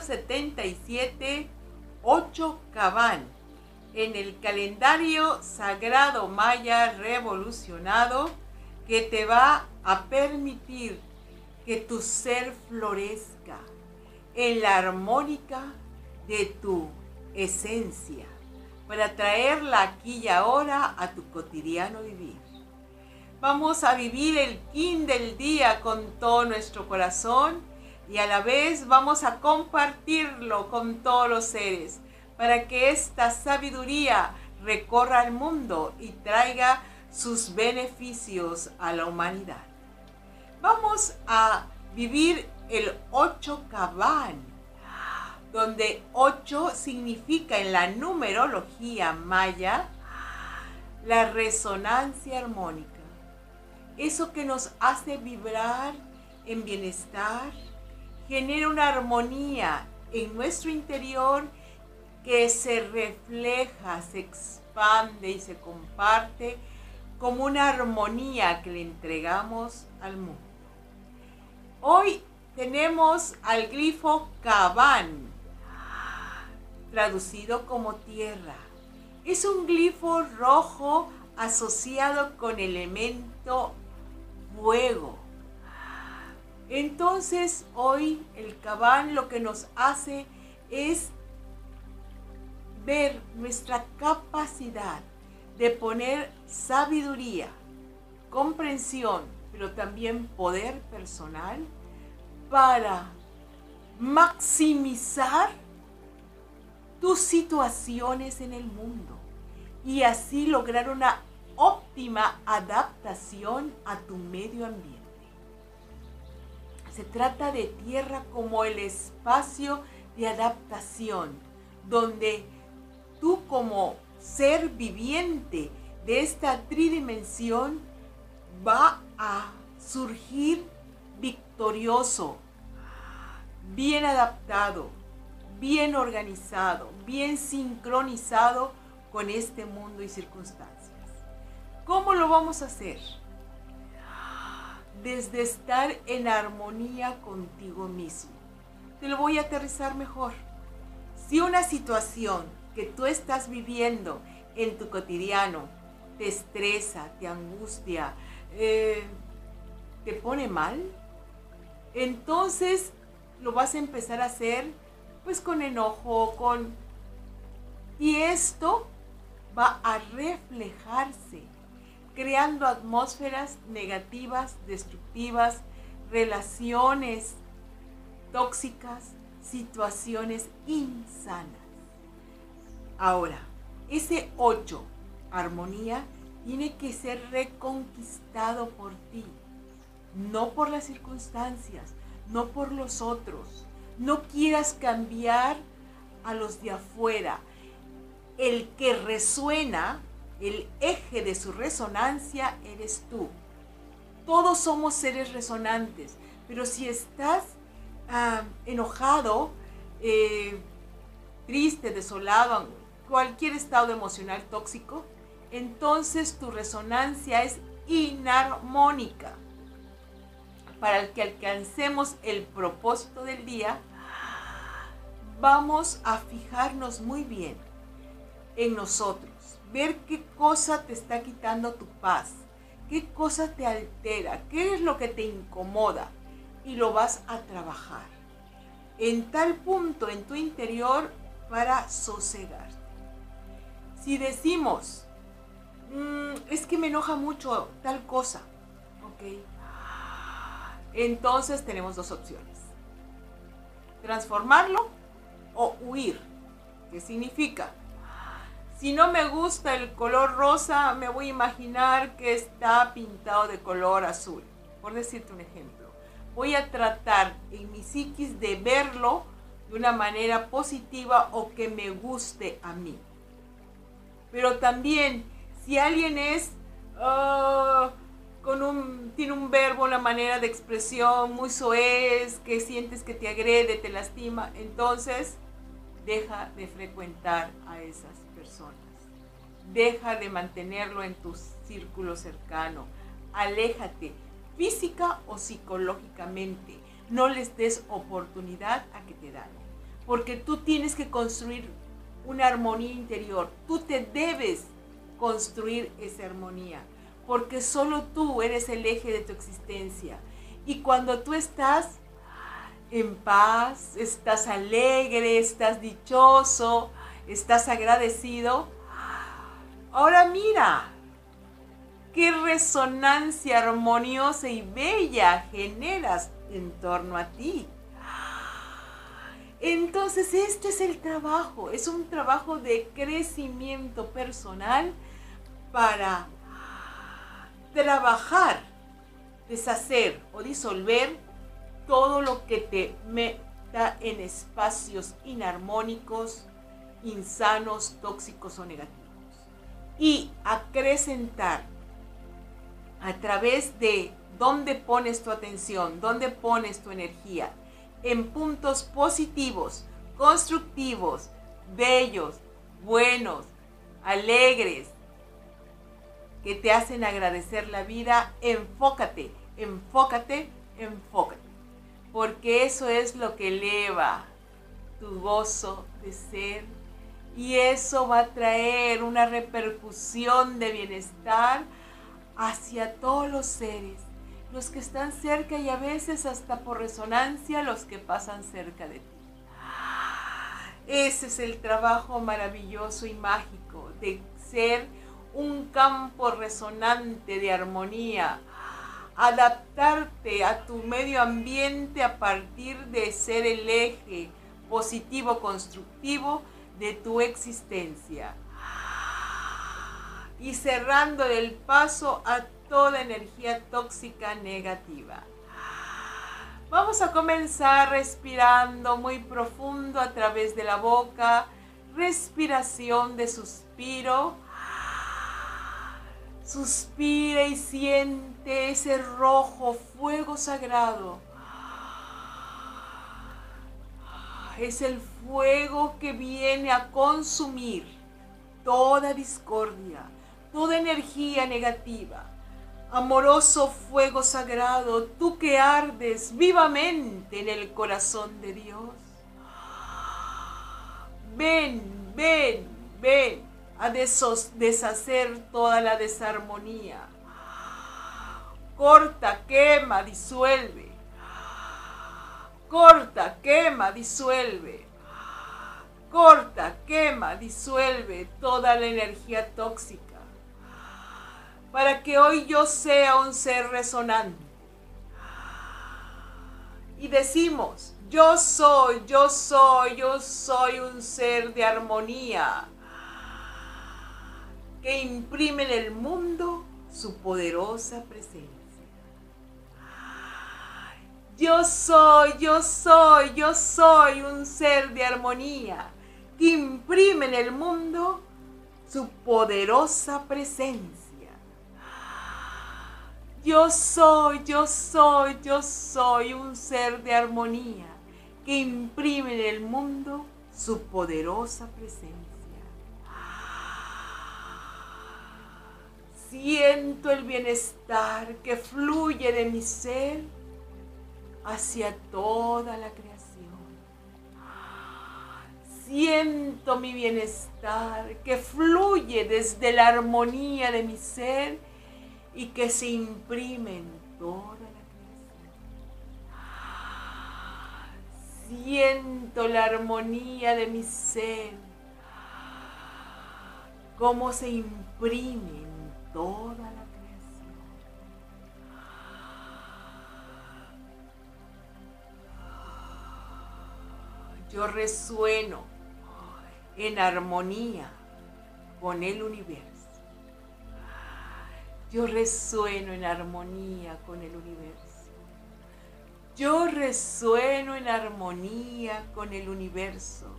177, 8 Cabán, en el calendario sagrado maya revolucionado que te va a permitir que tu ser florezca en la armónica de tu esencia para traerla aquí y ahora a tu cotidiano vivir. Vamos a vivir el kin del día con todo nuestro corazón y a la vez vamos a compartirlo con todos los seres para que esta sabiduría recorra el mundo y traiga sus beneficios a la humanidad. Vamos a vivir el ocho cabán, donde ocho significa en la numerología maya la resonancia armónica. Eso que nos hace vibrar en bienestar, genera una armonía en nuestro interior que se refleja, se expande y se comparte como una armonía que le entregamos al mundo. Hoy tenemos al grifo Cabán, traducido como tierra. Es un glifo rojo asociado con elemento fuego. Entonces hoy el Cabán lo que nos hace es ver nuestra capacidad de poner sabiduría, comprensión, pero también poder personal para maximizar tus situaciones en el mundo y así lograr una óptima adaptación a tu medio ambiente. Se trata de tierra como el espacio de adaptación, donde tú como ser viviente de esta tridimensión va a surgir victorioso, bien adaptado, bien organizado, bien sincronizado con este mundo y circunstancias. ¿Cómo lo vamos a hacer? Desde estar en armonía contigo mismo. Te lo voy a aterrizar mejor. Si una situación que tú estás viviendo en tu cotidiano te estresa, te angustia, eh, te pone mal, entonces lo vas a empezar a hacer pues con enojo, con... Y esto va a reflejarse, creando atmósferas negativas, destructivas, relaciones tóxicas, situaciones insanas. Ahora, ese 8, armonía, tiene que ser reconquistado por ti, no por las circunstancias, no por los otros. No quieras cambiar a los de afuera. El que resuena, el eje de su resonancia eres tú. Todos somos seres resonantes, pero si estás ah, enojado, eh, triste, desolado, cualquier estado emocional tóxico, entonces tu resonancia es inarmónica. Para que alcancemos el propósito del día, vamos a fijarnos muy bien en nosotros, ver qué cosa te está quitando tu paz, qué cosa te altera, qué es lo que te incomoda y lo vas a trabajar en tal punto en tu interior para sosegar. Si decimos, mm, es que me enoja mucho tal cosa, ¿ok? Entonces tenemos dos opciones. Transformarlo o huir. ¿Qué significa? Si no me gusta el color rosa, me voy a imaginar que está pintado de color azul. Por decirte un ejemplo. Voy a tratar en mi psiquis de verlo de una manera positiva o que me guste a mí. Pero también, si alguien es, ah, con un, tiene un verbo, una manera de expresión muy soez, que sientes que te agrede, te lastima, entonces deja de frecuentar a esas Deja de mantenerlo en tu círculo cercano. Aléjate física o psicológicamente. No les des oportunidad a que te dañen. porque tú tienes que construir una armonía interior. Tú te debes construir esa armonía, porque solo tú eres el eje de tu existencia. Y cuando tú estás en paz, estás alegre, estás dichoso, estás agradecido, ahora mira, qué resonancia armoniosa y bella generas en torno a ti. Entonces, este es el trabajo, es un trabajo de crecimiento personal para trabajar, deshacer o disolver todo lo que te meta en espacios inarmónicos, insanos, tóxicos o negativos. Y acrecentar a través de dónde pones tu atención, dónde pones tu energía, en puntos positivos, constructivos, bellos, buenos, alegres, que te hacen agradecer la vida, enfócate, enfócate, enfócate. Porque eso es lo que eleva tu gozo de ser y eso va a traer una repercusión de bienestar hacia todos los seres, los que están cerca y a veces hasta por resonancia los que pasan cerca de ti. Ese es el trabajo maravilloso y mágico de ser un campo resonante de armonía, adaptarte a tu medio ambiente a partir de ser el eje positivo constructivo de tu existencia y cerrando el paso a toda energía tóxica negativa. Vamos a comenzar respirando muy profundo a través de la boca, respiración de suspiro. Suspira y siente ese rojo fuego sagrado. Es el fuego que viene a consumir toda discordia, toda energía negativa. Amoroso fuego sagrado, tú que ardes vivamente en el corazón de Dios. Ven, ven, ven a deshacer toda la desarmonía. Corta, quema, disuelve. Corta, quema, disuelve. Corta, quema, disuelve toda la energía tóxica para que hoy yo sea un ser resonante. Y decimos, yo soy, yo soy, yo soy un ser de armonía que imprime en el mundo su poderosa presencia. Yo soy, yo soy, yo soy un ser de armonía que imprime en el mundo su poderosa presencia. Yo soy, yo soy, yo soy un ser de armonía que imprime en el mundo su poderosa presencia. Siento el bienestar que fluye de mi ser hacia toda la creación. Siento mi bienestar que fluye desde la armonía de mi ser y que se imprime en toda la creación. Siento la armonía de mi ser, cómo se imprime en toda la Yo resueno en armonía con el universo. Yo resueno en armonía con el universo. Yo resueno en armonía con el universo,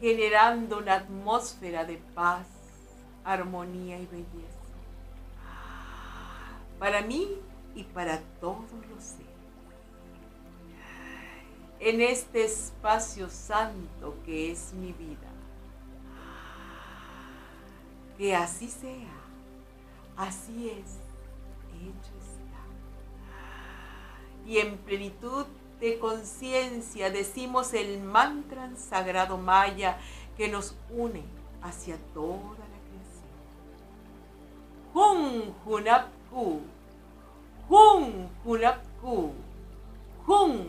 generando una atmósfera de paz, armonía y belleza. Para mí y para todos los seres. En este espacio santo que es mi vida que así sea, así es, hecho está. Y en plenitud de conciencia decimos el mantra sagrado maya que nos une hacia toda la creación. Hun Hunapku, Hun Hunapku, Hun